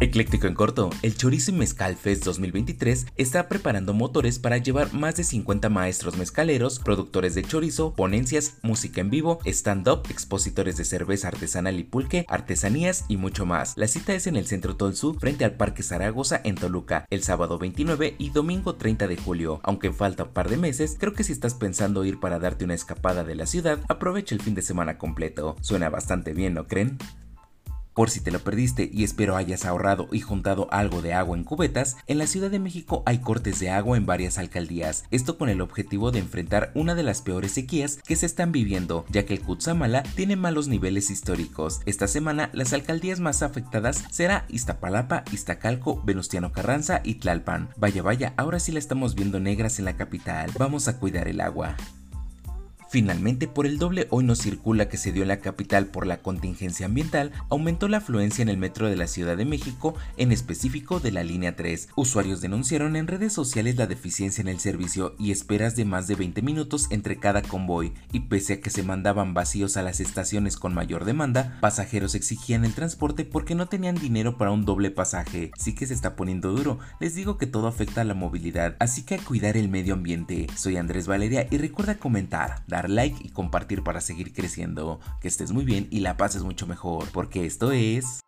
Ecléctico en corto, el Chorizo y Mezcal Fest 2023 está preparando motores para llevar más de 50 maestros mezcaleros, productores de chorizo, ponencias, música en vivo, stand-up, expositores de cerveza artesanal y pulque, artesanías y mucho más. La cita es en el Centro Tolsu frente al Parque Zaragoza en Toluca, el sábado 29 y domingo 30 de julio. Aunque falta un par de meses, creo que si estás pensando ir para darte una escapada de la ciudad, aprovecha el fin de semana completo. Suena bastante bien, ¿no creen? Por si te lo perdiste y espero hayas ahorrado y juntado algo de agua en cubetas, en la Ciudad de México hay cortes de agua en varias alcaldías, esto con el objetivo de enfrentar una de las peores sequías que se están viviendo, ya que el Cutzamala tiene malos niveles históricos. Esta semana las alcaldías más afectadas será Iztapalapa, Iztacalco, Venustiano Carranza y Tlalpan. Vaya vaya, ahora sí la estamos viendo negras en la capital. Vamos a cuidar el agua. Finalmente, por el doble hoy no circula que se dio en la capital por la contingencia ambiental, aumentó la afluencia en el metro de la Ciudad de México, en específico de la línea 3. Usuarios denunciaron en redes sociales la deficiencia en el servicio y esperas de más de 20 minutos entre cada convoy, y pese a que se mandaban vacíos a las estaciones con mayor demanda, pasajeros exigían el transporte porque no tenían dinero para un doble pasaje. Sí que se está poniendo duro, les digo que todo afecta a la movilidad, así que a cuidar el medio ambiente. Soy Andrés Valeria y recuerda comentar, like y compartir para seguir creciendo. Que estés muy bien y la pases mucho mejor, porque esto es...